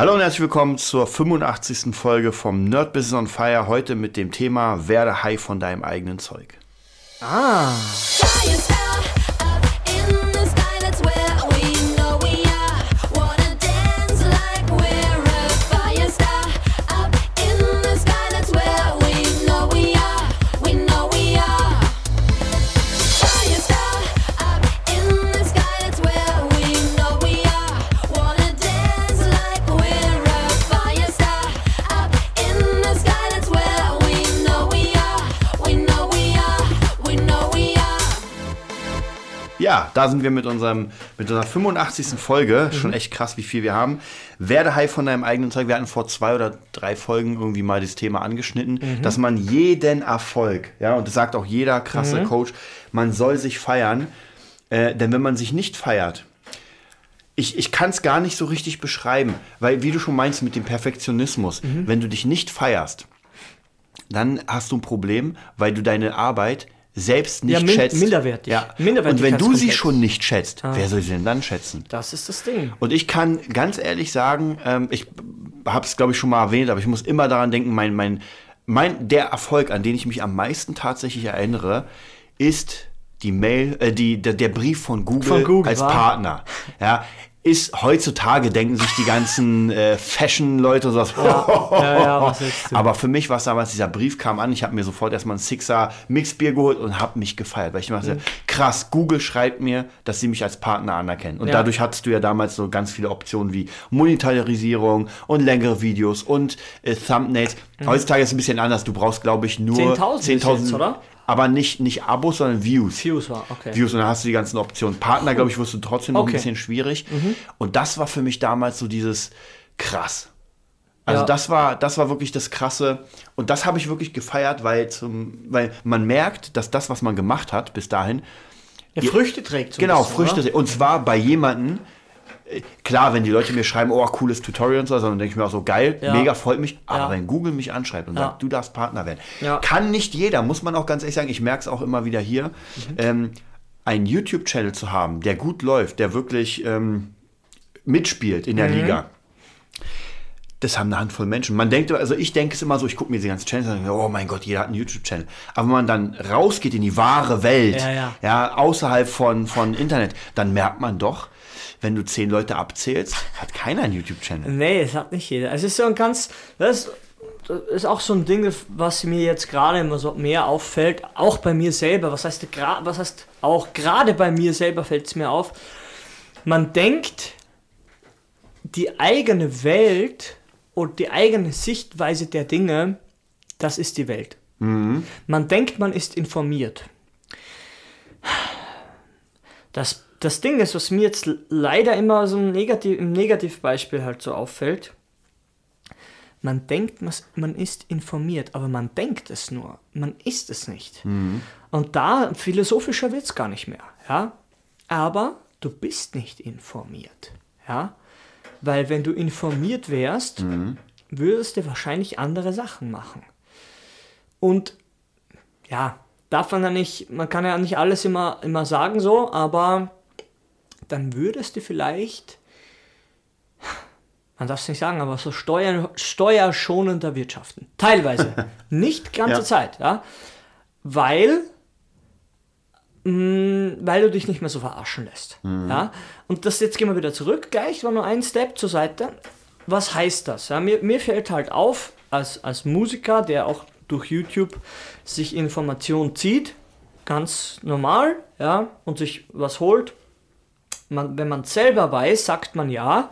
Hallo und herzlich willkommen zur 85. Folge vom Nerd Business on Fire. Heute mit dem Thema Werde High von deinem eigenen Zeug. Ah. Ja, da sind wir mit unserem mit unserer 85. Folge. Schon echt krass, wie viel wir haben. Werde High von deinem eigenen Zeug. Wir hatten vor zwei oder drei Folgen irgendwie mal das Thema angeschnitten, dass man jeden Erfolg, ja, und das sagt auch jeder krasse Coach, man soll sich feiern. Äh, denn wenn man sich nicht feiert, ich, ich kann es gar nicht so richtig beschreiben, weil wie du schon meinst mit dem Perfektionismus, wenn du dich nicht feierst, dann hast du ein Problem, weil du deine Arbeit selbst nicht Ja, min- schätzt. minderwertig. Ja. Und wenn du sie schon nicht schätzt, wer soll sie denn dann schätzen? Das ist das Ding. Und ich kann ganz ehrlich sagen, ähm, ich habe es glaube ich schon mal erwähnt, aber ich muss immer daran denken, mein, mein, mein, der Erfolg, an den ich mich am meisten tatsächlich erinnere, ist die Mail, äh, die, der, der Brief von Google, Von Google, als wa? Partner. Ja, ist heutzutage denken sich die ganzen äh, Fashion-Leute und sowas. ja, ja, was willst du? Aber für mich war es damals, dieser Brief kam an, ich habe mir sofort erstmal ein Sixer Mixbier geholt und habe mich gefeiert, weil ich dachte, krass, Google schreibt mir, dass sie mich als Partner anerkennen. Und Ja. dadurch hattest du ja damals so ganz viele Optionen wie Monetarisierung und längere Videos und äh, Thumbnails. Heutzutage ist es ein bisschen anders, du brauchst glaube ich nur 10.000 bis jetzt, oder? Aber nicht, nicht Abos, sondern Views. Views war, okay. Views und dann hast du die ganzen Optionen. Partner, glaube ich, wirst du trotzdem noch Okay. Mhm. ein bisschen schwierig. Und das war für mich damals so dieses krass. Also Ja. das war, das war wirklich das Krasse. Und das habe ich wirklich gefeiert, weil, zum, weil man merkt, dass das, was man gemacht hat bis dahin, Ja, Früchte trägt so genau, bisschen, Früchte. oder? Und zwar bei jemandem, klar, wenn die Leute mir schreiben, oh, cooles Tutorial und so, dann denke ich mir auch so, geil, Ja. mega, freut mich. Aber Ja. wenn Google mich anschreibt und Ja. sagt, du darfst Partner werden, kann nicht jeder, muss man auch ganz ehrlich sagen, ich merke es auch immer wieder hier, Mhm. ähm, einen YouTube-Channel zu haben, der gut läuft, der wirklich ähm, mitspielt in der Mhm. Liga. Das haben eine Handvoll Menschen. Man denkt, also ich denke es immer so, ich gucke mir diese ganzen Channels an und denke, oh mein Gott, jeder hat einen YouTube-Channel. Aber wenn man dann rausgeht in die wahre Welt, Ja, ja. außerhalb von, von Internet, dann merkt man doch, wenn du zehn Leute abzählst, hat keiner einen YouTube-Channel. Nee, es hat nicht jeder. Es ist so ein ganz, das ist auch so ein Ding, was mir jetzt gerade immer so mehr auffällt, auch bei mir selber. Was heißt, was heißt auch gerade bei mir selber fällt es mir auf. Man denkt, die eigene Welt und die eigene Sichtweise der Dinge, das ist die Welt. Man denkt, man ist informiert. Das, das Ding ist, was mir jetzt leider immer so ein Negativ, im Negativbeispiel halt so auffällt, man denkt, man ist informiert, aber man denkt es nur. Man ist es nicht. Und da, philosophischer wird es gar nicht mehr. Ja? Aber du bist nicht informiert. Ja? Weil wenn du informiert wärst, würdest du wahrscheinlich andere Sachen machen. Und ja, darf man ja nicht, man kann ja nicht alles immer, immer sagen so, aber dann würdest du vielleicht, man darf es nicht sagen, aber so steuer, steuerschonender wirtschaften. Teilweise. nicht ganze Ja. Zeit, ja. Weil, mh, weil du dich nicht mehr so verarschen lässt. Ja? Und das jetzt gehen wir wieder zurück, gleich war nur ein Step zur Seite. Was heißt das? Ja, mir, mir fällt halt auf, als, als Musiker, der auch durch YouTube sich Informationen zieht, ganz normal, ja, und sich was holt. Man, wenn man selber weiß, sagt man ja,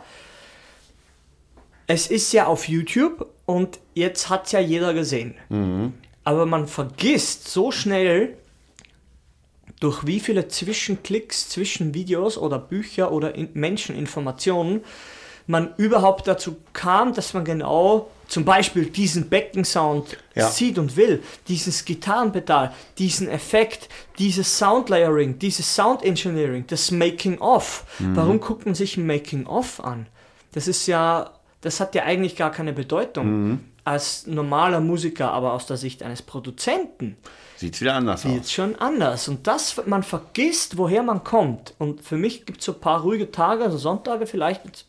es ist ja auf YouTube und jetzt hat ja jeder gesehen. Aber man vergisst so schnell, durch wie viele Zwischenklicks zwischen Videos oder Bücher oder in Menscheninformationen man überhaupt dazu kam, dass man genau zum Beispiel diesen Beckensound Ja. sieht und will, dieses Gitarrenpedal, diesen Effekt, dieses Soundlayering, dieses Sound Engineering, das Making of. Warum guckt man sich ein Making of an? Das ist ja, das hat ja eigentlich gar keine Bedeutung als normaler Musiker, aber aus der Sicht eines Produzenten Sieht wieder anders wird aus. schon anders. Und das, man vergisst, woher man kommt. Und für mich gibt es so ein paar ruhige Tage, also Sonntage vielleicht,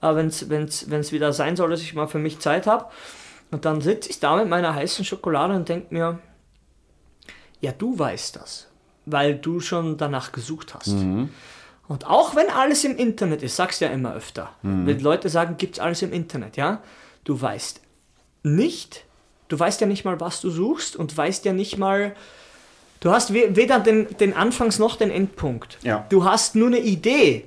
äh, wenn es wieder sein soll, dass ich mal für mich Zeit habe. Und dann sitze ich da mit meiner heißen Schokolade und denke mir, ja, du weißt das, weil du schon danach gesucht hast. Und auch wenn alles im Internet ist, sagst du ja immer öfter, wenn Leute sagen, gibt's alles im Internet, ja, du weißt nicht, du weißt ja nicht mal, was du suchst und weißt ja nicht mal, du hast we weder den, den Anfangs- noch den Endpunkt. Ja. Du hast nur eine Idee.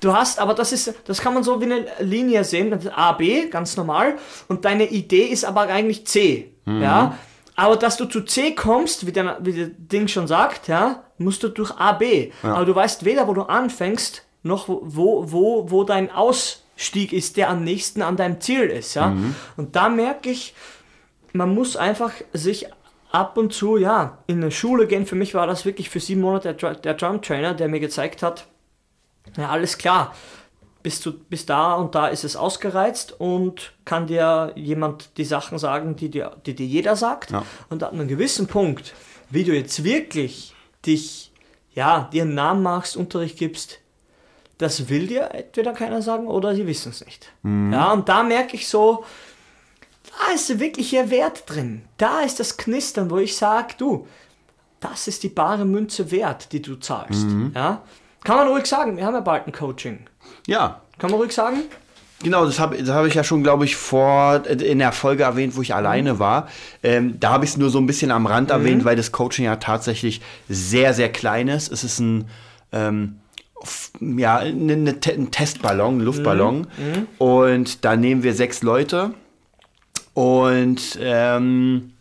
Du hast, aber das ist, das kann man so wie eine Linie sehen, das ist A, B, ganz normal, und deine Idee ist aber eigentlich C, ja. Aber dass du zu C kommst, wie der, wie der Ding schon sagt, ja, musst du durch A, B. Aber du weißt weder, wo du anfängst, noch wo, wo, wo dein Ausstieg ist, der am nächsten an deinem Ziel ist, ja. Und da merke ich, man muss einfach sich ab und zu, ja, in eine Schule gehen. Für mich war das wirklich für sieben Monate der, der Drum Trainer, der mir gezeigt hat, ja, alles klar. Bis, zu, bis da und da ist es ausgereizt und kann dir jemand die Sachen sagen, die dir, die dir jeder sagt. Ja. Und an einem gewissen Punkt, wie du jetzt wirklich dich, ja, dir einen Namen machst, Unterricht gibst, das will dir entweder keiner sagen oder sie wissen es nicht. Ja, und da merke ich so, da ist wirklich ihr Wert drin. Da ist das Knistern, wo ich sage, du, das ist die bare Münze wert, die du zahlst. Ja? Kann man ruhig sagen, wir haben ja bald ein Coaching. Ja, Kann man ruhig sagen? Genau, das habe hab ich ja schon, glaube ich, vor in der Folge erwähnt, wo ich alleine war. Ähm, da habe ich es nur so ein bisschen am Rand erwähnt, weil das Coaching ja tatsächlich sehr, sehr klein ist. Es ist ein, ähm, ja, eine, Te- ein Testballon, ein Luftballon. Und da nehmen wir sechs Leute und ähm,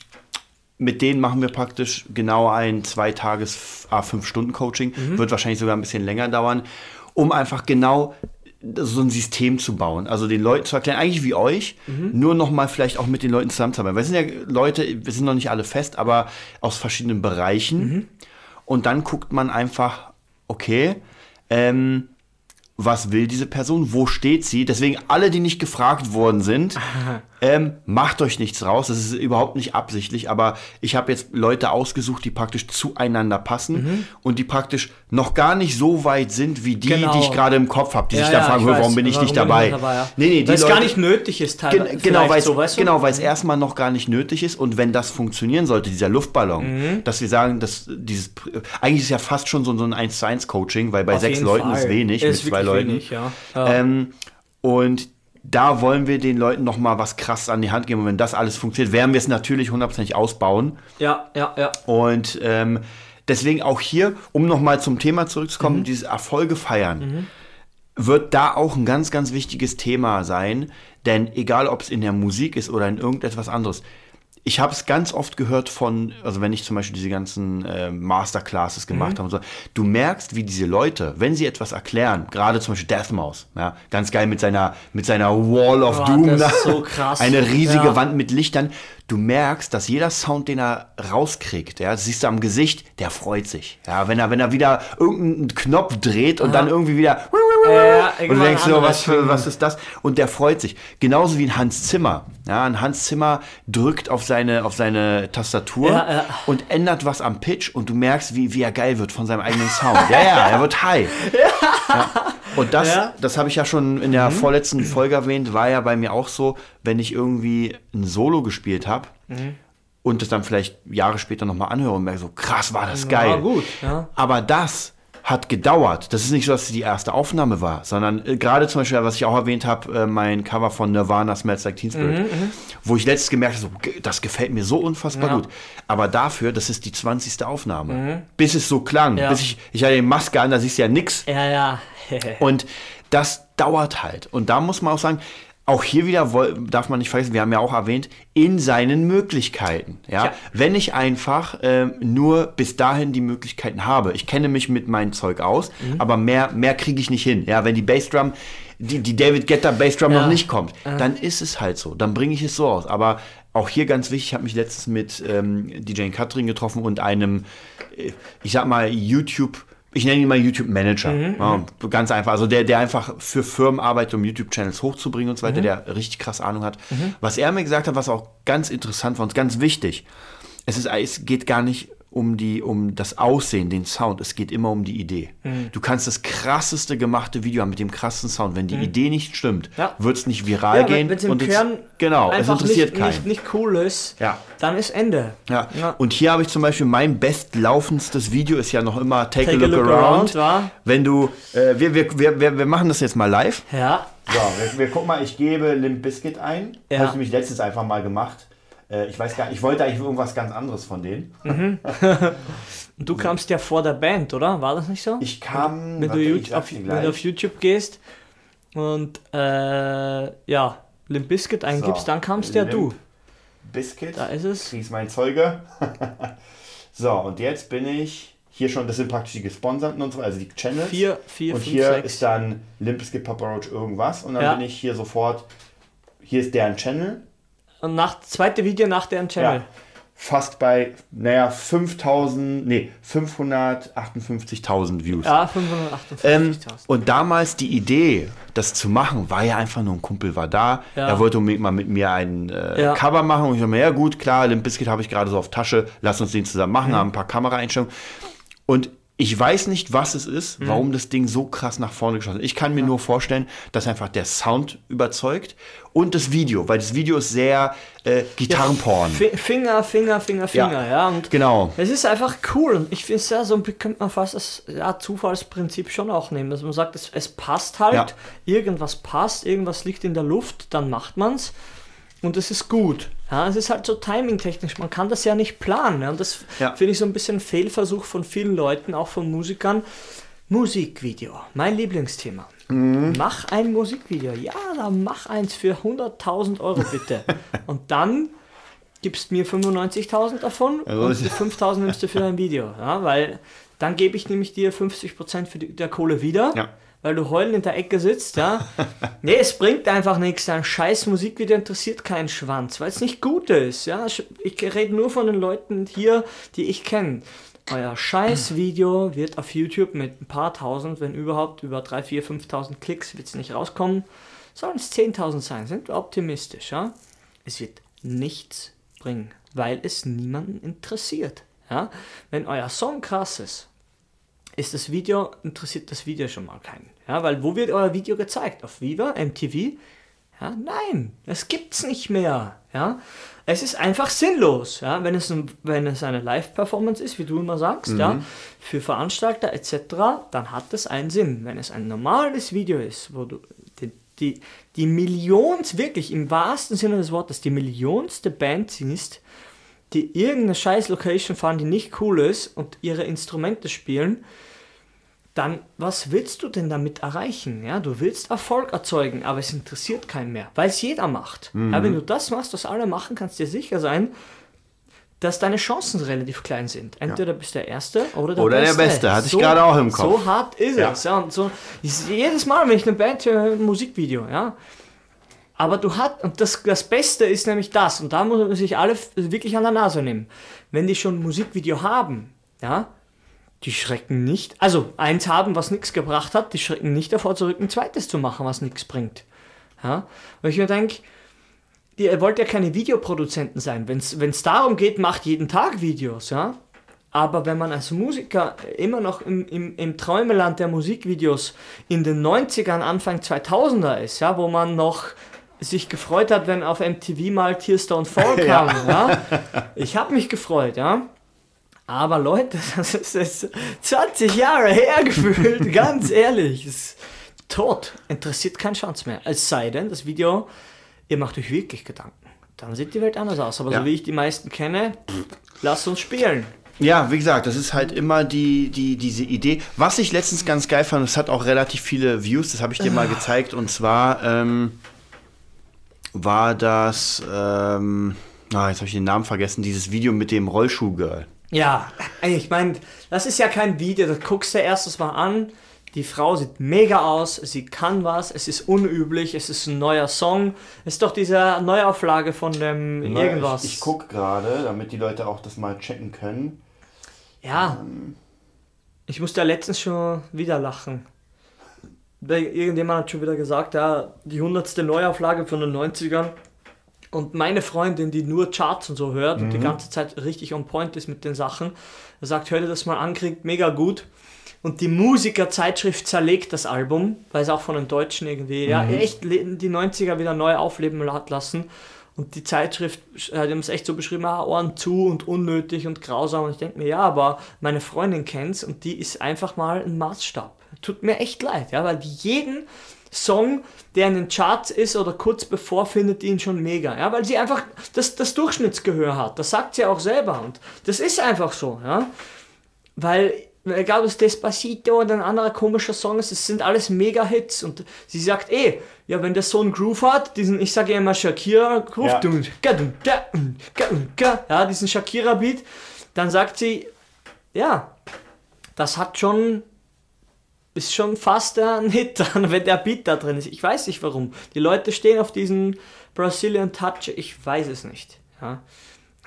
mit denen machen wir praktisch genau ein zwei Tages a fünf Stunden Coaching. Wird wahrscheinlich sogar ein bisschen länger dauern, um einfach genau so ein System zu bauen. Also den Leuten zu erklären, eigentlich wie euch, nur noch mal vielleicht auch mit den Leuten zusammenzuarbeiten. Weil es sind ja Leute, wir sind noch nicht alle fest, aber aus verschiedenen Bereichen. Und dann guckt man einfach, okay, ähm, was will diese Person, wo steht sie. Deswegen alle, die nicht gefragt worden sind, ähm, macht euch nichts raus. Das ist überhaupt nicht absichtlich, aber ich habe jetzt Leute ausgesucht, die praktisch zueinander passen und die praktisch noch gar nicht so weit sind wie die, Genau. die ich gerade im Kopf habe, die sich da fragen, ich warum weiß. bin ich nicht dabei? ja. Nee, nee, die Weil es gar nicht nötig ist, teilweise. Gen genau, weil es so, weißt du? genau, es erstmal noch gar nicht nötig ist und wenn das funktionieren sollte, dieser Luftballon, Mhm. dass wir sagen, dass dieses eigentlich ist ja fast schon so, so ein 1 zu 1 Coaching, weil bei Auf sechs Leuten Fall. ist wenig Ist mit zwei Leuten. wenig, ja. Ja. Ähm, und da wollen wir den Leuten noch mal was krass an die Hand geben und wenn das alles funktioniert, werden wir es natürlich hundertprozentig ausbauen Ja, ja, ja. und ähm, deswegen auch hier, um noch mal zum Thema zurückzukommen, Mhm. dieses Erfolge feiern wird da auch ein ganz, ganz wichtiges Thema sein. Denn egal, ob es in der Musik ist oder in irgendetwas anderes, ich habe es ganz oft gehört von, also wenn ich zum Beispiel diese ganzen äh, Masterclasses gemacht Mhm. habe und so, du merkst, wie diese Leute, wenn sie etwas erklären, gerade zum Beispiel Deathmouse, ja, ganz geil mit seiner, mit seiner Wall of Boah, Doom, da, ist so eine riesige Ja. Wand mit Lichtern, du merkst, dass jeder Sound, den er rauskriegt, ja, das siehst du am Gesicht, der freut sich, ja, wenn er, wenn er wieder irgendeinen Knopf dreht und dann irgendwie wieder Ja, und du denkst so, was, für, was ist das? Und der freut sich. Genauso wie ein Hans Zimmer. Ja, ein Hans Zimmer drückt auf seine, auf seine Tastatur Ja, ja. und ändert was am Pitch und du merkst, wie, wie er geil wird von seinem eigenen Sound. Ja, ja, er wird high. Ja. Und das, das habe ich ja schon in der vorletzten Folge erwähnt, war ja bei mir auch so, wenn ich irgendwie ein Solo gespielt habe und das dann vielleicht Jahre später nochmal anhöre und merke so, krass, war das geil. gut, ja. Aber das hat gedauert. Das ist nicht so, dass es die erste Aufnahme war, sondern äh, gerade zum Beispiel, was ich auch erwähnt habe, äh, mein Cover von Nirvana Smells Like Teen Spirit, wo ich letztes gemerkt habe, so, das gefällt mir so unfassbar Ja. gut. Aber dafür, das ist die 20. Aufnahme. Bis es so klang. Ja. Bis ich, ich hatte die Maske an, da siehst du ja nix. Ja, ja. Und das dauert halt. Und da muss man auch sagen, auch hier wieder darf man nicht vergessen, wir haben ja auch erwähnt, in seinen Möglichkeiten. Ja? Ja. Wenn ich einfach ähm, nur bis dahin die Möglichkeiten habe. Ich kenne mich mit meinem Zeug aus, aber mehr, mehr kriege ich nicht hin. Ja, wenn die Bassdrum, die, die David Guetta Bassdrum Ja. noch nicht kommt, dann ist es halt so. Dann bringe ich es so aus. Aber auch hier ganz wichtig, ich habe mich letztens mit ähm, DJ Katrin getroffen und einem, äh, ich sag mal, YouTube- ich nenne ihn mal YouTube-Manager. Ja, ganz einfach. Also der, der einfach für Firmen arbeitet, um YouTube-Channels hochzubringen und so weiter, der richtig krass Ahnung hat. Was er mir gesagt hat, was auch ganz interessant war und ganz wichtig, es, ist, es geht gar nicht um, die, um das Aussehen, den Sound, es geht immer um die Idee. Mhm. Du kannst das krasseste gemachte Video haben mit dem krassesten Sound. Wenn die Idee nicht stimmt, Mhm. Ja. wird es nicht viral Ja, gehen. wenn es im Kern genau, es interessiert nicht, keinen. nicht, nicht cool ist, Ja. dann ist Ende. Ja. Und hier habe ich zum Beispiel mein bestlaufendstes Video ist ja noch immer Take, Take a Look, Around. wa? Wenn du, äh, wir, wir, wir, wir, wir machen das jetzt mal live. Ja, So, wir, wir gucken mal, ich gebe Limp Bizkit ein. Ja. Habe ich nämlich letztens einfach mal gemacht. Äh, ich weiß gar nicht, ich wollte eigentlich irgendwas ganz anderes von denen. Und du kamst ja vor der Band, oder? War das nicht so? Ich kam, wenn, warte, du YouTube, auf, wenn du auf. YouTube gehst und äh, ja, Limp Bizkit eingibst, So, dann kamst ja du. Bizkit. Da ist es. Sie ist mein Zeuge. so, und jetzt bin ich hier schon, das sind praktisch die Gesponserten und so, also die Channels. 4, 4, und 5, hier 6. ist dann Limp Bizkit, Papa Roach irgendwas. Und dann Ja. bin ich hier sofort, hier ist deren Channel. Und nach, zweite Video nach deren Channel. Ja. Fast bei, naja, 5000, nee, 558.000 Views. Ja, 558.000. Ähm, und damals die Idee, das zu machen, war ja einfach nur ein Kumpel war da. Ja. Er wollte mal mit mir ein äh, Ja. Cover machen. Und ich dachte mir, ja gut, klar, Limp Bizkit habe ich gerade so auf Tasche. Lass uns den zusammen Mhm. machen, haben ein paar Kameraeinstellungen. Und ich weiß nicht, was es ist, Mhm. warum das Ding so krass nach vorne geschossen ist. Ich kann mir nur vorstellen, dass einfach der Sound überzeugt und das Video, weil das Video ist sehr äh, Gitarrenporn. Fi- Finger, Finger, Finger, Finger, Ja. ja. und Genau. Es ist einfach cool und ich finde es ja so, könnte man fast das ja, Zufallsprinzip schon auch nehmen, dass man sagt, es, es passt halt, Ja. irgendwas passt, irgendwas liegt in der Luft, dann macht man es und es ist gut. Ja, es ist halt so timingtechnisch, man kann das ja nicht planen. Ja, und das Ja. finde ich so ein bisschen Fehlversuch von vielen Leuten, auch von Musikern. Musikvideo, mein Lieblingsthema. Mhm. Mach ein Musikvideo. Ja, dann mach eins für 100.000 Euro bitte. und dann gibst mir 95.000 davon Also und ist- die 5.000 nimmst du für dein Video. Ja, weil dann gebe ich nämlich dir 50% für die, der Kohle wieder, Ja. Weil du heulend in der Ecke sitzt. Ja. nee, es bringt einfach nichts. Ein scheiß Musikvideo interessiert keinen Schwanz, weil es nicht gut ist. Ja. Ich rede nur von den Leuten hier, die ich kenne. Euer scheiß Video wird auf YouTube mit ein paar tausend, wenn überhaupt, über 3, 4, 5.000 Klicks wird es nicht rauskommen. Sollen es 10.000 sein, sind wir optimistisch. Ja? Es wird nichts bringen, weil es niemanden interessiert. Ja? Wenn euer Song krass ist, ist das Video, interessiert das Video schon mal keinen. Ja? Weil wo wird euer Video gezeigt? Auf Viva, MTV? Ja? Nein, es gibt's nicht mehr. Ja? Es ist einfach sinnlos, ja? wenn, es ein, wenn es eine Live-Performance ist, wie du immer sagst, ja? für Veranstalter etc., dann hat es einen Sinn. Wenn es ein normales Video ist, wo du die, die, die Millions, wirklich im wahrsten Sinne des Wortes, die millionste Band siehst, die irgendeine scheiß Location fahren, die nicht cool ist und ihre Instrumente spielen, dann was willst du denn damit erreichen? Ja, du willst Erfolg erzeugen, aber es interessiert keinen mehr, weil es jeder macht. Ja, wenn du das machst, was alle machen, kannst du dir sicher sein, dass deine Chancen relativ klein sind. Entweder bist du der Erste oder der Oder der Beste. Beste, hatte ich gerade auch im Kopf. So hart ist Ja. es. Ja, und so, jedes Mal, wenn ich eine Band höre, ein Musikvideo, ja, aber du hast, und das, das Beste ist nämlich das, und da muss man sich alle wirklich an der Nase nehmen. Wenn die schon ein Musikvideo haben, ja, die schrecken nicht, also eins haben, was nichts gebracht hat, die schrecken nicht davor zurück, ein zweites zu machen, was nichts bringt. Ja, weil ich mir denke, ihr wollt ja keine Videoproduzenten sein. Wenn es darum geht, macht jeden Tag Videos, ja. Aber wenn man als Musiker immer noch im, im, im Träumeland der Musikvideos in den 90ern, Anfang 2000er ist, ja, wo man noch sich gefreut hat, wenn auf MTV mal Tears Don't Fall kam, ja. Ich habe mich gefreut, ja. Aber Leute, das ist jetzt 20 Jahre her gefühlt, ganz ehrlich. Ist tot. Interessiert keinen Chance mehr. Es sei denn, das Video, ihr macht euch wirklich Gedanken. Dann sieht die Welt anders aus. Aber Ja. so wie ich die meisten kenne, lasst uns spielen. Ja, wie gesagt, das ist halt immer die, die, diese Idee. Was ich letztens ganz geil fand, es hat auch relativ viele Views, das habe ich dir mal gezeigt, und zwar ähm, war das, ähm, ah, jetzt habe ich den Namen vergessen, dieses Video mit dem Rollschuh-Girl. Ja, ich meine, das ist ja kein Video, das guckst du erstes Mal an. Die Frau sieht mega aus, sie kann was, es ist unüblich, es ist ein neuer Song. Es ist doch diese Neuauflage von dem irgendwas. Ich, ich gucke gerade, damit die Leute auch das mal checken können. Ja. Ich musste ja letztens schon wieder lachen. Irgendjemand hat schon wieder gesagt, ja, die hundertste Neuauflage von den 90ern. Und meine Freundin, die nur Charts und so hört Mhm. und die ganze Zeit richtig on point ist mit den Sachen, sagt, hör dir das mal an, klingt mega gut. Und die Musikerzeitschrift zerlegt das Album, weil es auch von den Deutschen irgendwie, ja, Mhm. echt le- die 90er wieder neu aufleben hat lassen. Und die Zeitschrift hat es echt so beschrieben, ah, Ohren zu und unnötig und grausam. Und ich denke mir, ja, aber meine Freundin kennt's und die ist einfach mal ein Maßstab. Tut mir echt leid, ja, weil die jeden Song, der in den Charts ist oder kurz bevor, findet ihn schon mega. Ja, weil sie einfach das, das Durchschnittsgehör hat. Das sagt sie auch selber. Und das ist einfach so, ja. Weil, egal ob es Despacito oder ein anderer komischer Song ist, es sind alles Mega-Hits. Und sie sagt eh, ja, wenn der so einen Groove hat, diesen, ich sage ja immer Shakira-Groove, Ja. ja, diesen Shakira-Beat, dann sagt sie, ja, das hat schon, ist schon fast ein Hit, dann, wenn der Beat da drin ist. Ich weiß nicht warum. Die Leute stehen auf diesen Brazilian Touch, ich weiß es nicht. Ja.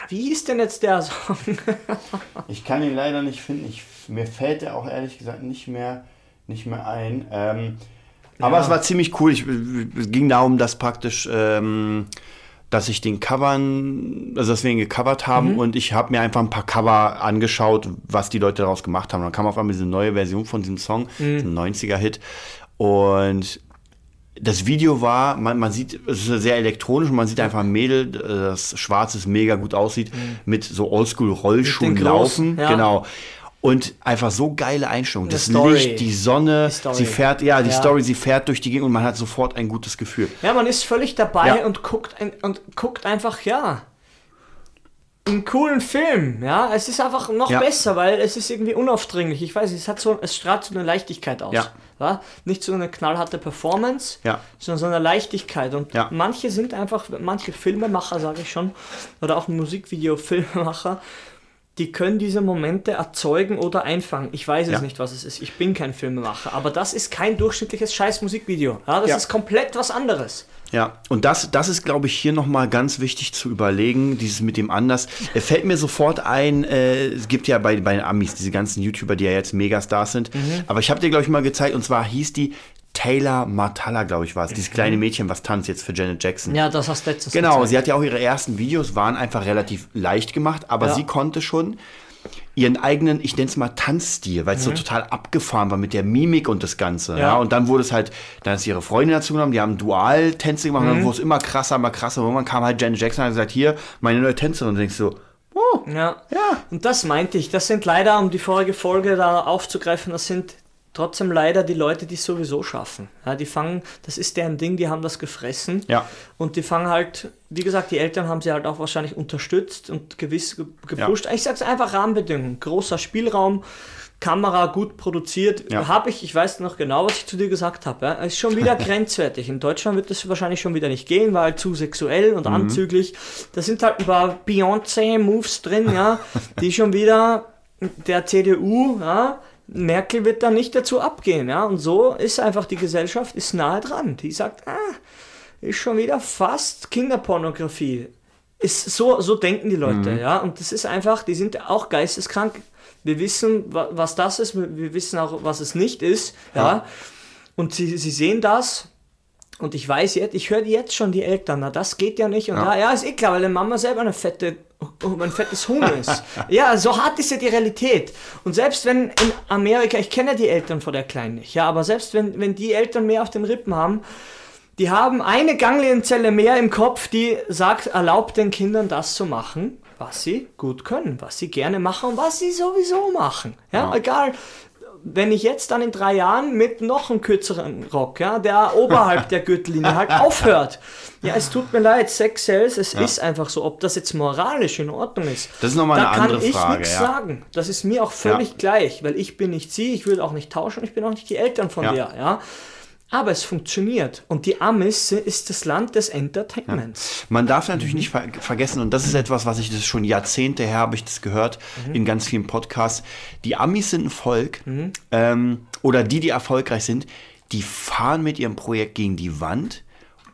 Wie hieß denn jetzt der Song? Ich kann ihn leider nicht finden. Ich, mir fällt er auch ehrlich gesagt nicht mehr, nicht mehr ein. Ähm, Aber es war ziemlich cool. Ich, es ging darum, dass praktisch, ähm, dass ich den Covern, also dass wir ihn gecovert haben und ich habe mir einfach ein paar Cover angeschaut, was die Leute daraus gemacht haben. Dann kam auf einmal diese neue Version von diesem Song, ein 90er-Hit. Und das Video war, man, man sieht, es ist sehr elektronisch und man sieht einfach ein Mädel, das schwarz ist, mega gut aussieht, mit so Oldschool-Rollschuhen laufen. ja. Genau. Und einfach so geile Einstellung. Das Story. Licht, die Sonne, Die Story. sie fährt, ja, die Ja. Story, sie fährt durch die Gegend und man hat sofort ein gutes Gefühl. Ja, man ist völlig dabei Ja. und guckt ein, und guckt einfach, ja, einen coolen Film. Ja, es ist einfach noch Ja. besser, weil es ist irgendwie unaufdringlich. Ich weiß, es hat so, es strahlt so eine Leichtigkeit aus. Ja. Ja? Nicht so eine knallharte Performance, Ja. sondern so eine Leichtigkeit. Und manche sind einfach, manche Filmemacher, sage ich schon, oder auch Musikvideo-Filmemacher, die können diese Momente erzeugen oder einfangen. Ich weiß es Ja. nicht, was es ist. Ich bin kein Filmemacher, aber das ist kein durchschnittliches scheiß Musikvideo. Ja, das Ja. ist komplett was anderes. Ja, und das, das ist, glaube ich, hier nochmal ganz wichtig zu überlegen, dieses mit dem anders. Es fällt mir sofort ein, äh, es gibt ja bei, bei den Amis diese ganzen YouTuber, die ja jetzt Megastars sind. Mhm. Aber ich habe dir, glaube ich, mal gezeigt, und zwar hieß die Taylor Martalla, glaube ich, war es. Dieses kleine Mädchen, was tanzt jetzt für Janet Jackson. Mhm. Ja, das hast du letztes Genau, gezeigt. sie hat ja auch ihre ersten Videos, waren einfach relativ leicht gemacht, aber Ja. sie konnte schon ihren eigenen, ich nenne es mal Tanzstil, weil es so total abgefahren war mit der Mimik und das Ganze. Ja. Mhm. Ja. Und dann wurde es halt, dann ist ihre Freundin dazu genommen, die haben Dual-Tänze gemacht und Mhm. dann wurde es immer krasser, immer krasser. Und irgendwann kam halt Janet Jackson und hat gesagt, hier, meine neue Tänzerin. Und du denkst so, oh, Ja. Ja. Und das meinte ich. Das sind leider, um die vorige Folge da aufzugreifen, das sind trotzdem leider die Leute, die es sowieso schaffen. Ja, die fangen, das ist deren Ding, die haben das gefressen. Ja. Und die fangen halt, wie gesagt, die Eltern haben sie halt auch wahrscheinlich unterstützt und gewiss ge- gepusht. Ich sag's einfach Rahmenbedingungen. Großer Spielraum, Kamera gut produziert. Ja. Habe ich, ich weiß noch genau, was ich zu dir gesagt habe. Ja. Ist schon wieder grenzwertig. In Deutschland wird das wahrscheinlich schon wieder nicht gehen, weil zu sexuell Mhm. und anzüglich. Da sind halt ein paar Beyoncé-Moves drin, ja, die schon wieder der CDU, ja, Merkel wird da nicht dazu abgehen, ja. Und so ist einfach die Gesellschaft ist nahe dran. Die sagt, ah, ist schon wieder fast Kinderpornografie. Ist so, so denken die Leute, Mhm. ja. Und das ist einfach, die sind auch geisteskrank. Wir wissen, wa- was das ist, wir wissen auch, was es nicht ist, ja. Ja. Und sie, sie sehen das. Und ich weiß jetzt, ich höre jetzt schon die Eltern, na das geht ja nicht. Und ja, Ja. ja, ist eh klar, weil die Mama selber eine fette, ein fettes Huhn ist. ja, so hart ist ja die Realität. Und selbst wenn in Amerika, ich kenne ja die Eltern von der Kleinen nicht, ja, aber selbst wenn, wenn die Eltern mehr auf den Rippen haben, die haben eine Ganglienzelle mehr im Kopf, die sagt, erlaubt den Kindern das zu machen, was sie gut können, was sie gerne machen und was sie sowieso machen. Ja, Ja. egal. Wenn ich jetzt dann in drei Jahren mit noch einem kürzeren Rock, ja, der oberhalb der Gürtellinie halt aufhört. Ja, es tut mir leid, Sex sells, es ist einfach so. Ob das jetzt moralisch in Ordnung ist, Das ist noch mal da eine kann andere ich Frage, nichts ja. sagen. Das ist mir auch völlig Ja. gleich, weil ich bin nicht sie, ich würde auch nicht tauschen, ich bin auch nicht die Eltern von Ja. dir, ja. Aber es funktioniert. Und die Amis ist das Land des Entertainments. Man darf natürlich nicht ver vergessen, und das ist etwas, was ich das schon Jahrzehnte her habe ich das gehört in ganz vielen Podcasts. Die Amis sind ein Volk, ähm, oder die, die erfolgreich sind, die fahren mit ihrem Projekt gegen die Wand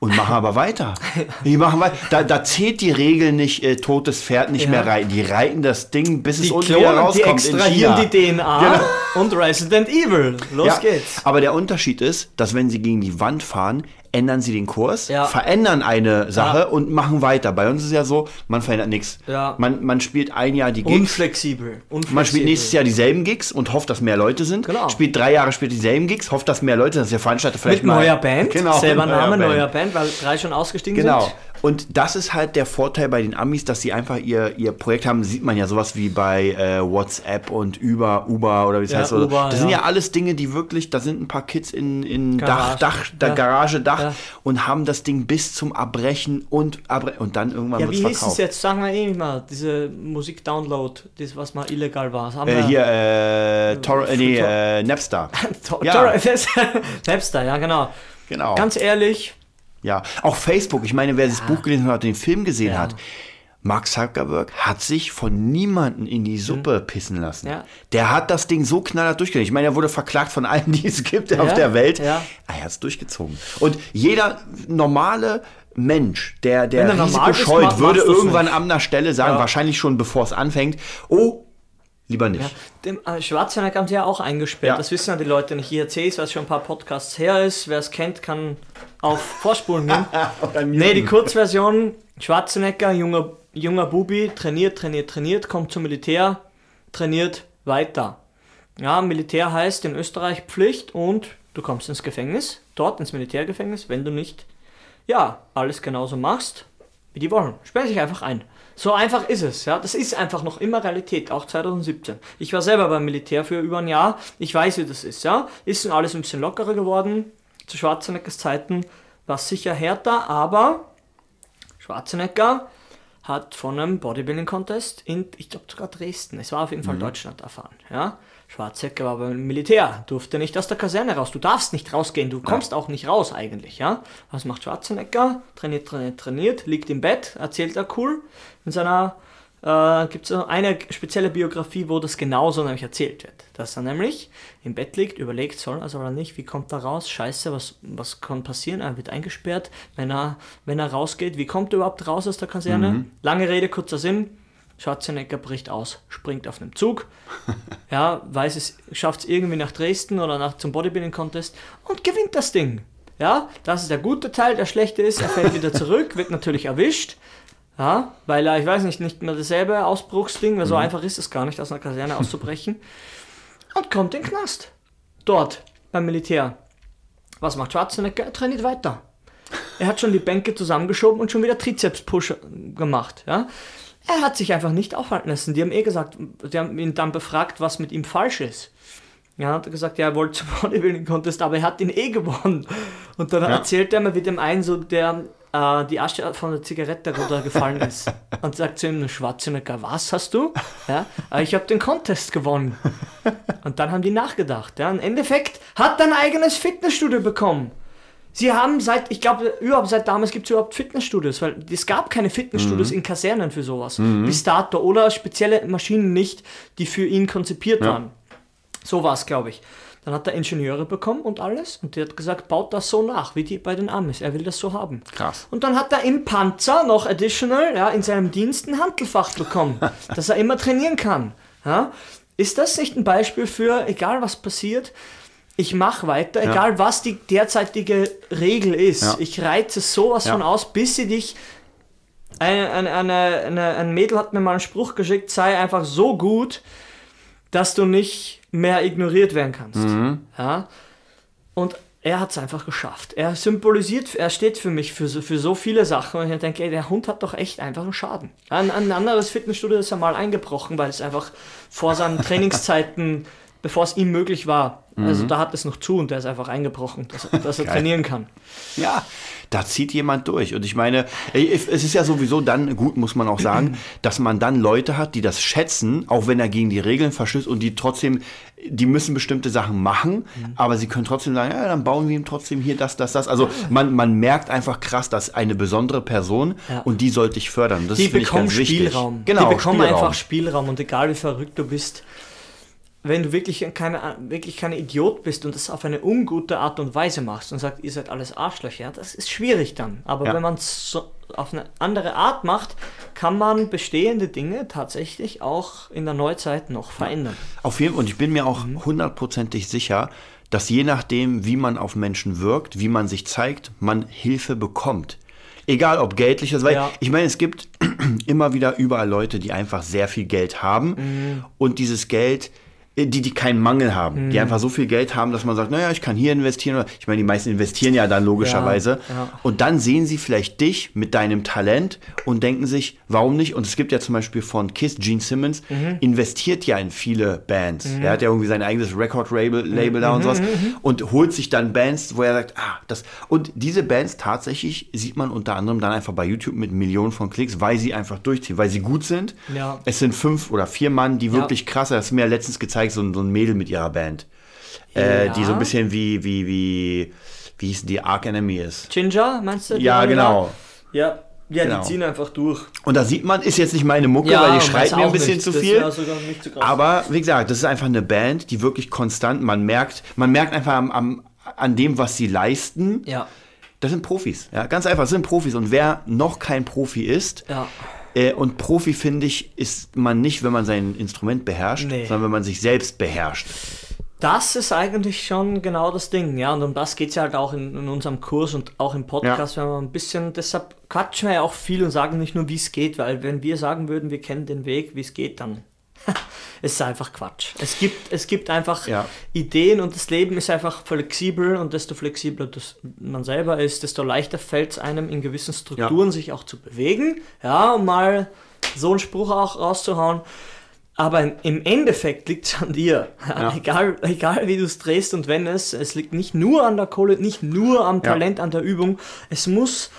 und machen aber weiter. Die machen weiter. Da, da zählt die Regel nicht, äh, totes Pferd nicht Ja. mehr reiten. Die reiten das Ding, bis es Die unten wieder klonen, die rauskommt. in extrahieren China. die DNA Genau. und Resident Evil. Los Ja, geht's. Aber der Unterschied ist, dass wenn sie gegen die Wand fahren, ändern sie den Kurs, Ja. verändern eine Sache Ja. und machen weiter. Bei uns ist ja so, man verändert nichts. Ja. Man, man spielt ein Jahr die Gigs. Unflexibel. Unflexibel. Man spielt nächstes Jahr dieselben Gigs und hofft, dass mehr Leute sind. Genau. Spielt drei Jahre später dieselben Gigs, hofft, dass mehr Leute sind, dass der Veranstalter vielleicht Mit mal... neuer Band. Genau, Selber Name, Band. neuer Band, weil drei schon ausgestiegen Genau. sind. Und das ist halt der Vorteil bei den Amis, dass sie einfach ihr, ihr Projekt haben. Sieht man ja sowas wie bei äh, WhatsApp und Uber, Uber oder wie es Ja, heißt. Uber, das sind ja. ja alles Dinge, die wirklich, da sind ein paar Kids in, in Garage. Dach, Dach, der Ja. Garage, Dach Ja. und haben das Ding bis zum Abbrechen und Abre und dann irgendwann Ja, wird wie es hieß es verkauft. jetzt? Sagen wir eh mal, diese Musik-Download, das was mal illegal war. Äh, hier, äh, Tor äh, nee, äh, Napster. To- Ja. Tor- das- Napster, ja genau. Genau. Ganz ehrlich, Ja, auch Facebook. Ich meine, wer das Buch gelesen hat, den Film gesehen Ja. hat, Mark Zuckerberg hat sich von niemanden in die Suppe pissen lassen. Mhm. Ja. Der hat das Ding so knallhart durchgelegt. Ich meine, er wurde verklagt von allen, die es gibt auf der Welt. ja. Er hat es durchgezogen. Und jeder normale Mensch, der, der Wenn er Risiko normal ist, würde irgendwann nicht. an der Stelle sagen, Ja. wahrscheinlich schon bevor es anfängt, oh, lieber nicht. Ja, dem äh, Schwarzenegger haben sie ja auch eingesperrt. Ja. Das wissen ja die Leute nicht. Ich erzähle es, was schon ein paar Podcasts her ist. Wer es kennt, kann auf Vorspulen gehen. nee, die Kurzversion: Schwarzenegger, junger, junger Bubi, trainiert, trainiert, trainiert, kommt zum Militär, trainiert weiter. Ja, Militär heißt in Österreich Pflicht und du kommst ins Gefängnis, dort ins Militärgefängnis, wenn du nicht, ja, alles genauso machst, wie die wollen. Sperren sich einfach ein. So einfach ist es, ja. Das ist einfach noch immer Realität, auch 2017. Ich war selber beim Militär für über ein Jahr. Ich weiß, wie das ist, ja. Ist alles ein bisschen lockerer geworden. Zu Schwarzeneggers Zeiten war es sicher härter, aber Schwarzenegger hat von einem Bodybuilding-Contest in, ich glaube sogar Dresden, es war auf jeden Fall Deutschland erfahren. Ja? Schwarzenegger war beim Militär, durfte nicht aus der Kaserne raus. Du darfst nicht rausgehen, du kommst auch nicht raus eigentlich. Ja? Was macht Schwarzenegger? Trainiert, trainiert, trainiert, liegt im Bett, erzählt er cool. In seiner äh, gibt es eine spezielle Biografie, wo das genauso nämlich erzählt wird. Dass er nämlich im Bett liegt, überlegt, soll er, soll er nicht, wie kommt er raus, scheiße, was, was kann passieren, er wird eingesperrt, wenn er, wenn er rausgeht, wie kommt er überhaupt raus aus der Kaserne? Lange Rede, kurzer Sinn, Schwarzenegger bricht aus, springt auf einem Zug, ja, weiß es, schafft es irgendwie nach Dresden oder nach zum Bodybuilding Contest und gewinnt das Ding. Ja, das ist der gute Teil, der schlechte ist, er fällt wieder zurück, wird natürlich erwischt, ja, weil er, ich weiß nicht, nicht mehr dasselbe Ausbruchsding, weil so einfach ist es gar nicht, aus einer Kaserne auszubrechen. Und kommt in den Knast. Dort, beim Militär. Was macht Schwarzenegger? Er trainiert weiter. Er hat schon die Bänke zusammengeschoben und schon wieder Trizeps-Push gemacht, ja. Er hat sich einfach nicht aufhalten lassen. Die haben eh gesagt, die haben ihn dann befragt, was mit ihm falsch ist. Ja, hat er gesagt, ja, er wollte zum Bodybuilding Contest, aber er hat ihn eh gewonnen. Und dann erzählt er mir, wie dem einen so der äh, die Asche von der Zigarette runtergefallen ist. Und sagt zu ihm, Schwarzenegger, was hast du? Ja, "Ah, ich habe den Contest gewonnen. Und dann haben die nachgedacht. Ja. Im Endeffekt hat er ein eigenes Fitnessstudio bekommen. Sie haben seit, ich glaube, überhaupt seit damals gibt es überhaupt Fitnessstudios, weil es gab keine Fitnessstudios in Kasernen für sowas. Bis dato. Oder spezielle Maschinen nicht, die für ihn konzipiert waren. So war es, glaube ich. Dann hat er Ingenieure bekommen und alles. Und der hat gesagt, baut das so nach, wie die bei den Amis. Er will das so haben. Krass. Und dann hat er im Panzer noch additional, ja, in seinem Dienst ein Handelfach bekommen, dass er immer trainieren kann. Ja? Ist das nicht ein Beispiel für, egal was passiert, ich mache weiter, egal was die derzeitige Regel ist. Ja. Ich reize sowas Ja. von aus, bis sie dich. Eine, eine, eine, eine, ein Mädel hat mir mal einen Spruch geschickt, sei einfach so gut, dass du nicht mehr ignoriert werden kannst. Mhm. Ja? Und er hat es einfach geschafft. Er symbolisiert, er steht für mich für so, für so viele Sachen. Und ich denke, ey, der Hund hat doch echt einfach einen Schaden. Ein, ein anderes Fitnessstudio ist ja mal eingebrochen, weil es einfach vor seinen Trainingszeiten, bevor es ihm möglich war, also da hat es noch zu und der ist einfach eingebrochen, dass, er- dass er trainieren kann. Ja, da zieht jemand durch. Und ich meine, es ist ja sowieso dann, gut muss man auch sagen, dass man dann Leute hat, die das schätzen, auch wenn er gegen die Regeln verstößt und die trotzdem, die müssen bestimmte Sachen machen, aber sie können trotzdem sagen, ja, dann bauen wir ihm trotzdem hier das, das, das. Also man, man merkt einfach krass, dass eine besondere Person Ja. und die sollte ich fördern. Das die finde ich bekommen ganz wichtig. Spielraum. Genau, die bekommen Spielraum. einfach Spielraum und egal wie verrückt du bist, wenn du wirklich keine, wirklich keine Idiot bist und das auf eine ungute Art und Weise machst und sagst, ihr seid alles Arschlöcher, das ist schwierig dann. Aber Ja. wenn man es so auf eine andere Art macht, kann man bestehende Dinge tatsächlich auch in der Neuzeit noch verändern. Auf jeden Fall, und ich bin mir Mhm. auch hundertprozentig sicher, dass je nachdem, wie man auf Menschen wirkt, wie man sich zeigt, man Hilfe bekommt. Egal ob geldliches, weil Ja. ich meine, es gibt immer wieder überall Leute, die einfach sehr viel Geld haben Mhm. und dieses Geld, die, die keinen Mangel haben, die einfach so viel Geld haben, dass man sagt, naja, ich kann hier investieren. Ich meine, die meisten investieren ja dann logischerweise. Ja, ja. Und dann sehen sie vielleicht dich mit deinem Talent und denken sich, warum nicht? Und es gibt ja zum Beispiel von Kiss, Gene Simmons, Mhm. investiert ja in viele Bands. Er hat ja irgendwie sein eigenes Record-Label Label da und Mhm, sowas und holt sich dann Bands, wo er sagt, ah, das. Und diese Bands tatsächlich sieht man unter anderem dann einfach bei YouTube mit Millionen von Klicks, weil sie einfach durchziehen, weil sie gut sind. Ja. Es sind fünf oder vier Mann, die wirklich krass, das ist mir letztens gezeigt, so, ein- so ein Mädel mit ihrer Band. Äh, Ja. die so ein bisschen wie, wie, wie, wie hieß die Arc Enemy ist. Ginger, meinst du? Ja, Anna? genau. Ja, ja Genau. die ziehen einfach durch. Und da sieht man, ist jetzt nicht meine Mucke, weil die schreit mir ein bisschen nicht. zu Das viel. wär sogar nicht so krass. Aber wie gesagt, das ist einfach eine Band, die wirklich konstant, man merkt, man merkt einfach am, am, an dem, was sie leisten, ja, das sind Profis. Ja, ganz einfach, das sind Profis. Und wer noch kein Profi ist, ja. Äh, und Profi, finde ich, ist man nicht, wenn man sein Instrument beherrscht, Nee. sondern wenn man sich selbst beherrscht. Das ist eigentlich schon genau das Ding, ja. Und um das geht es ja halt auch in, in unserem Kurs und auch im Podcast, wenn wir ein bisschen, deshalb quatschen wir ja auch viel und sagen nicht nur, wie es geht, weil wenn wir sagen würden, wir kennen den Weg, wie es geht, dann es ist einfach Quatsch. Es gibt, es gibt einfach Ja. Ideen und das Leben ist einfach flexibel und desto flexibler das man selber ist, desto leichter fällt es einem in gewissen Strukturen sich auch zu bewegen. Ja, um mal so einen Spruch auch rauszuhauen. Aber im- Endeffekt liegt es an dir. Ja. Egal, egal wie du es drehst und wendest, es liegt nicht nur an der Kohle, nicht nur am Ja. Talent, an der Übung. Es muss,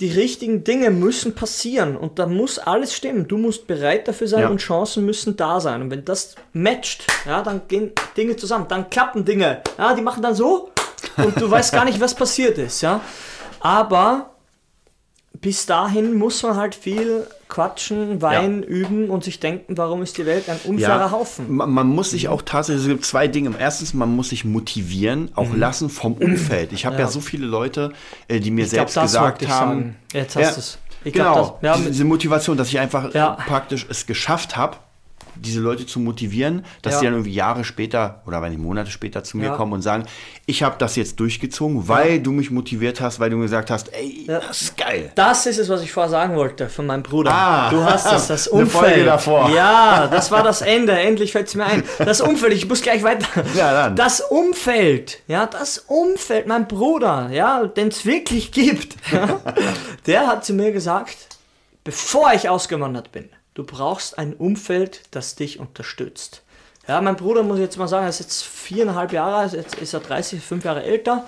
die richtigen Dinge müssen passieren und da muss alles stimmen. Du musst bereit dafür sein Ja. und Chancen müssen da sein. Und wenn das matcht, ja, dann gehen Dinge zusammen, dann klappen Dinge. Ja, die machen dann so und du weißt gar nicht, was passiert ist. Ja. Aber bis dahin muss man halt viel quatschen, weinen, üben und sich denken, warum ist die Welt ein unfairer Haufen. Man, man muss sich auch tatsächlich, es gibt zwei Dinge. Erstens, man muss sich motivieren, auch lassen vom Umfeld. Ich habe ja. Mhm. Ja. so viele Leute, äh, die mir Ich glaub, selbst das gesagt haben. Jetzt hast Ja, du's. Ich glaub, Genau, das- ja, diese, Motivation, dass ich einfach Ja. praktisch es geschafft habe, diese Leute zu motivieren, dass Ja. die dann irgendwie Jahre später oder wenn nicht Monate später zu mir Ja. kommen und sagen, ich habe das jetzt durchgezogen, weil du mich motiviert hast, weil du mir gesagt hast, ey, Ja. das ist geil. Das ist es, was ich vorher sagen wollte von meinem Bruder. Ah. du hast es, das Eine Umfeld. Folge davor. Ja, das war das Ende. Endlich fällt es mir ein. Das Umfeld, ich muss gleich weiter. Ja, dann. Das Umfeld, ja, das Umfeld, mein Bruder, ja, den es wirklich gibt, ja, der hat zu mir gesagt, bevor ich ausgewandert bin, du brauchst ein Umfeld, das dich unterstützt. Ja, mein Bruder muss ich jetzt mal sagen, er ist jetzt viereinhalb Jahre, jetzt ist er 30, fünf Jahre älter.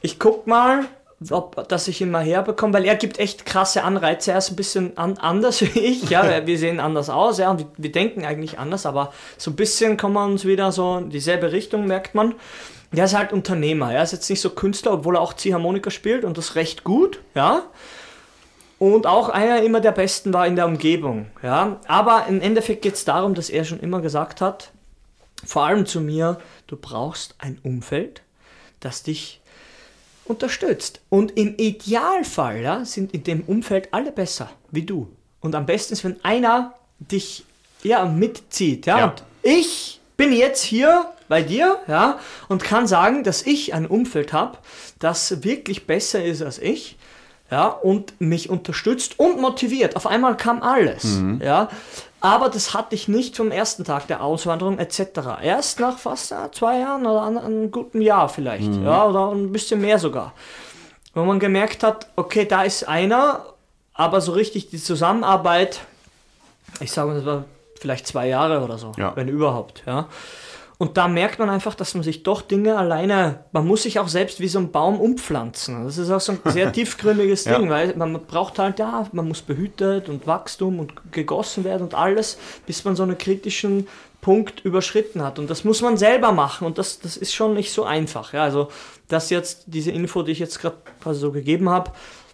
Ich guck mal, ob, dass ich ihn mal herbekomme, weil er gibt echt krasse Anreize. Er ist ein bisschen an, anders wie ich. Ja, wir sehen anders aus, ja, und wir, wir denken eigentlich anders, aber so ein bisschen kommen wir uns wieder so in dieselbe Richtung, merkt man. Er ist halt Unternehmer. Er ist jetzt nicht so Künstler, obwohl er auch Ziehharmonika spielt und das recht gut, ja. Und auch einer immer der Besten war in der Umgebung, ja. Aber im Endeffekt geht es darum, dass er schon immer gesagt hat, vor allem zu mir, du brauchst ein Umfeld, das dich unterstützt. Und im Idealfall ja, sind in dem Umfeld alle besser wie du. Und am besten ist, wenn einer dich ja, mitzieht. Ja? Ja. Und ich bin jetzt hier bei dir ja, und kann sagen, dass ich ein Umfeld habe, das wirklich besser ist als ich. Ja, und mich unterstützt und motiviert. Auf einmal kam alles. Ja, aber das hatte ich nicht vom ersten Tag der Auswanderung etc. Erst nach fast ja, zwei Jahren oder an- einem guten Jahr vielleicht. Ja, oder ein bisschen mehr sogar. Wo man gemerkt hat, okay, da ist einer, aber so richtig die Zusammenarbeit, ich sage mal, das war vielleicht zwei Jahre oder so, Ja. wenn überhaupt, ja. Und da merkt man einfach, dass man sich doch Dinge alleine, man muss sich auch selbst wie so ein Baum umpflanzen. Das ist auch so ein sehr tiefgründiges Ja. Ding, weil man braucht halt, ja, man muss behütet und Wachstum und gegossen werden und alles, bis man so einen kritischen Punkt überschritten hat. Und das muss man selber machen und das, das ist schon nicht so einfach. Ja, also das jetzt, diese Info, die ich jetzt gerade quasi so gegeben habe,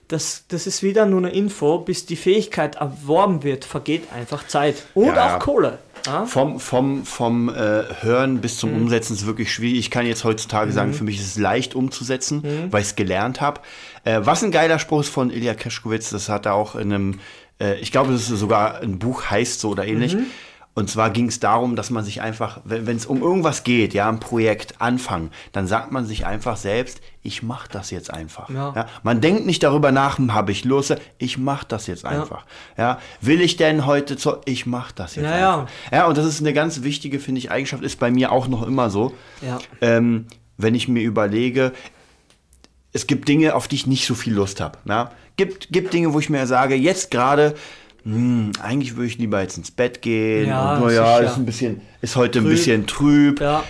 das, das ist wieder nur eine Info, bis die Fähigkeit erworben wird, vergeht einfach Zeit. Und Ja, auch Kohle. Ja? Vom, vom, vom äh, Hören bis Mhm. zum Umsetzen ist wirklich schwierig. Ich kann jetzt heutzutage sagen, für mich ist es leicht umzusetzen, Mhm. weil ich es gelernt habe. Äh, was ein geiler Spruch ist von Ilya Keschkowitz, das hat er auch in einem, äh, ich glaube, das ist sogar ein Buch heißt so oder ähnlich. Und zwar ging es darum, dass man sich einfach, wenn es um irgendwas geht, ja, ein Projekt, Anfang, dann sagt man sich einfach selbst, ich mache das jetzt einfach. Ja. Man denkt nicht darüber nach, habe ich Lust, ich mache das jetzt einfach. Ja. Will ich denn heute zu, ich mache das jetzt Ja, ja. einfach. Ja, und das ist eine ganz wichtige, finde ich, Eigenschaft, ist bei mir auch noch immer so. Ja. Ähm, wenn ich mir überlege, es gibt Dinge, auf die ich nicht so viel Lust habe. Ja? Gibt, gibt Dinge, wo ich mir sage, jetzt gerade, hm, eigentlich würde ich lieber jetzt ins Bett gehen. Ja, und, naja, sicher. ist ein bisschen, ist heute ein Trüb. bisschen trüb. Ja.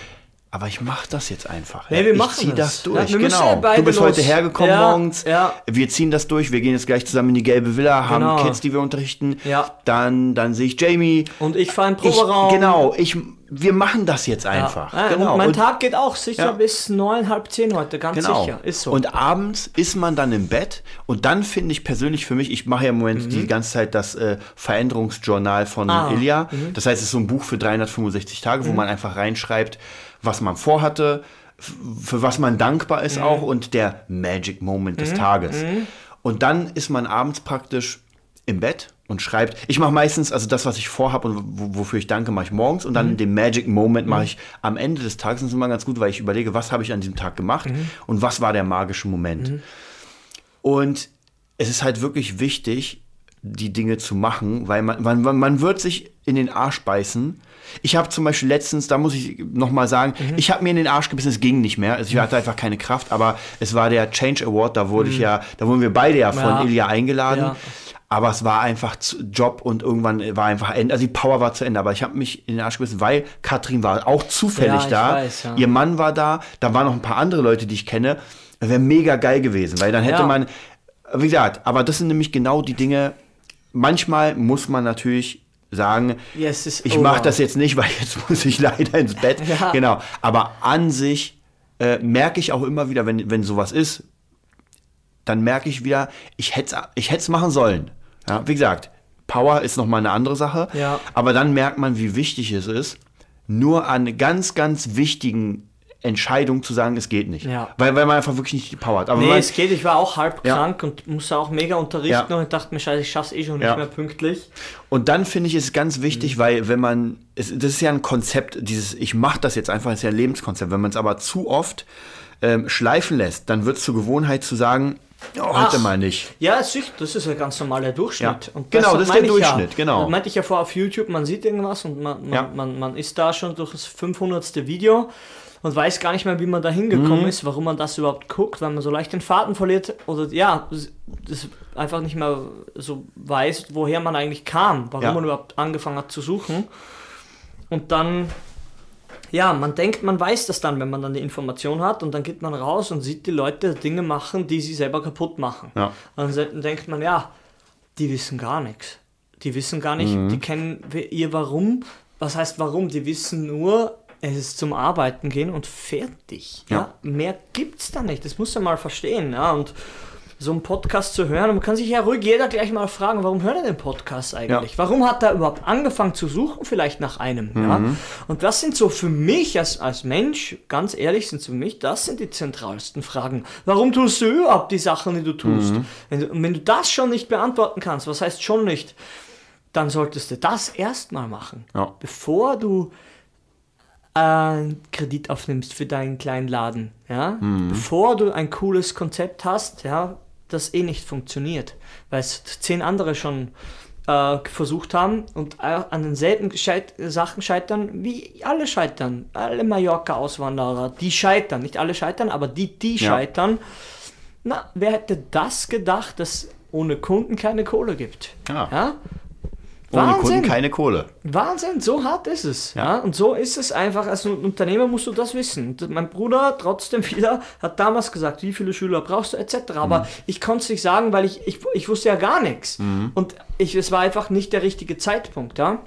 Aber ich mache das jetzt einfach. Ja. wir ich machen zieh das. das durch. Ja, genau. Du bist los. heute hergekommen Ja, morgens. Wir ziehen das durch. Wir gehen jetzt gleich zusammen in die gelbe Villa, haben Genau. Kids, die wir unterrichten. Dann, dann sehe ich Jamie. Und ich fahre in den Ich, Proberaum. genau, ich, wir machen das jetzt einfach. Genau. Und mein Und- Tag geht auch sicher bis neun, halb zehn heute, ganz Genau. sicher. Ist so. Und abends ist man dann im Bett und dann finde ich persönlich für mich, ich mache ja im Moment die ganze Zeit das äh, Veränderungsjournal von Mhm. Ah, Ilja. Das heißt, es ist so ein Buch für 365 Tage, Mhm. wo man einfach reinschreibt, was man vorhatte, für was man dankbar Mhm. ist auch und der Magic Moment des Tages. Und dann ist man abends praktisch im Bett und schreibt, ich mache meistens, also das, was ich vorhabe und wo- wofür ich danke, mache ich morgens und dann den Magic Moment mache ich am Ende des Tages. Das ist immer ganz gut, weil ich überlege, was habe ich an diesem Tag gemacht und was war der magische Moment. Und es ist halt wirklich wichtig, die Dinge zu machen, weil man, man, man- wird sich in den Arsch beißen. Ich habe zum Beispiel letztens, da muss ich nochmal sagen, ich habe mir in den Arsch gebissen, es ging nicht mehr. Also ich hatte einfach keine Kraft, aber es war der Change Award, da wurde ich ja, da wurden wir beide ja von Ja. Ilja eingeladen. Ja. Aber es war einfach Job und irgendwann war einfach Ende. Also die Power war zu Ende. Aber ich habe mich in den Arsch gebissen, weil Katrin war auch zufällig Ja, da. weiß. Ihr Mann war da. Da waren noch ein paar andere Leute, die ich kenne. Das wäre mega geil gewesen, weil dann hätte man, wie gesagt, aber das sind nämlich genau die Dinge. Manchmal muss man natürlich sagen, Ja, es ist ich mache das jetzt nicht, weil jetzt muss ich leider ins Bett. Ja. Genau. Aber an sich äh, merke ich auch immer wieder, wenn, wenn sowas ist, dann merke ich wieder, ich hätte ich es machen sollen. Ja, wie gesagt, Power ist nochmal eine andere Sache. Ja. Aber dann merkt man, wie wichtig es ist, nur an ganz, ganz wichtigen Entscheidungen zu sagen, es geht nicht. Ja. Weil, weil man einfach wirklich nicht die Power hat. Aber Nee, man, es geht. Ich war auch halb Ja. krank und musste auch mega unterrichten Ja. und dachte mir, scheiße, ich schaff's eh schon nicht mehr pünktlich. Und dann finde ich es ganz wichtig, Mhm. weil wenn man, es, das ist ja ein Konzept, dieses ich mache das jetzt einfach, ist ja ein Lebenskonzept. Wenn man es aber zu oft ähm, schleifen lässt, dann wird es zur Gewohnheit zu sagen, oh, heute Ach. mal nicht. Ja, sicher, das ist ein ganz normaler Durchschnitt. Ja. Genau, das ist der Durchschnitt, ja. genau. Das meinte ich ja vorher auf YouTube, man sieht irgendwas und man, man, Ja. man, man ist da schon durch das 500. Video und weiß gar nicht mehr, wie man da hingekommen Mhm. ist, warum man das überhaupt guckt, weil man so leicht den Faden verliert oder ja, das- das einfach nicht mehr so weiß, woher man eigentlich kam, warum Ja. man überhaupt angefangen hat zu suchen. Und dann ja, man denkt, man weiß das dann, wenn man dann die Information hat und dann geht man raus und sieht die Leute Dinge machen, die sie selber kaputt machen. Ja. Und dann denkt man, ja, die wissen gar nichts. Die wissen gar nicht, Mhm. die kennen ihr Warum. Was heißt warum? Die wissen nur, es ist zum Arbeiten gehen und fertig. Ja. Ja. Mehr gibt's da nicht. Das muss man mal verstehen. Ja. Und so einen Podcast zu hören, und man kann sich ja ruhig jeder gleich mal fragen, warum hört er den Podcast eigentlich? Ja. Warum hat er überhaupt angefangen zu suchen, vielleicht nach einem? Ja? Und das sind so für mich als, als Mensch, ganz ehrlich, sind für mich, das sind die zentralsten Fragen. Warum tust du überhaupt die Sachen, die du tust? Wenn, du, und wenn du das schon nicht beantworten kannst, was heißt schon nicht, dann solltest du das erstmal machen, Ja. bevor du einen Kredit aufnimmst für deinen kleinen Laden, ja, bevor du ein cooles Konzept hast, ja, das eh nicht funktioniert, weil es zehn andere schon äh, versucht haben und äh, an denselben Scheit Sachen scheitern, wie alle scheitern, alle Mallorca-Auswanderer, die scheitern, nicht alle scheitern, aber die, die Ja. scheitern, na, wer hätte das gedacht, dass ohne Kunden keine Kohle gibt? Ja. ja? Ohne Wahnsinn. Kunden keine Kohle. Wahnsinn, so hart ist es. Ja. Ja. Und so ist es einfach. Als Unternehmer musst du das wissen. Und mein Bruder, trotzdem wieder, hat damals gesagt, wie viele Schüler brauchst du, etc. Aber ich konnte es nicht sagen, weil ich, ich, ich wusste ja gar nichts. Und ich, es war einfach nicht der richtige Zeitpunkt. Ja.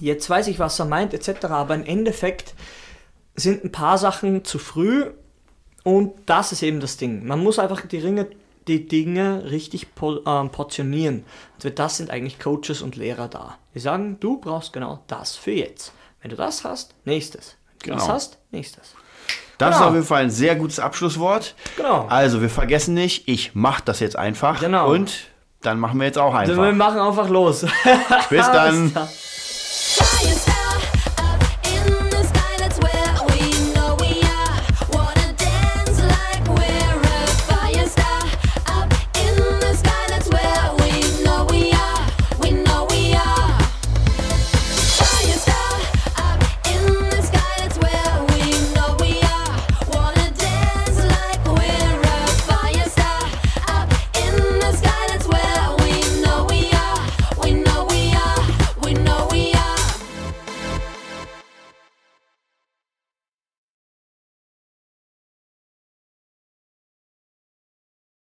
Jetzt weiß ich, was er meint, etc. Aber im Endeffekt sind ein paar Sachen zu früh und das ist eben das Ding. Man muss einfach die Ringe, die Dinge richtig po, ähm, portionieren. Für das sind eigentlich Coaches und Lehrer da. Die sagen, du brauchst genau das für jetzt. Wenn du das hast, nächstes. Wenn du das Genau. hast, nächstes. Das Genau. ist auf jeden Fall ein sehr gutes Abschlusswort. Genau. Also, wir vergessen nicht, ich mache das jetzt einfach. Genau. Und dann machen wir jetzt auch Also wir einfach. machen einfach los. Bis dann. Alles klar.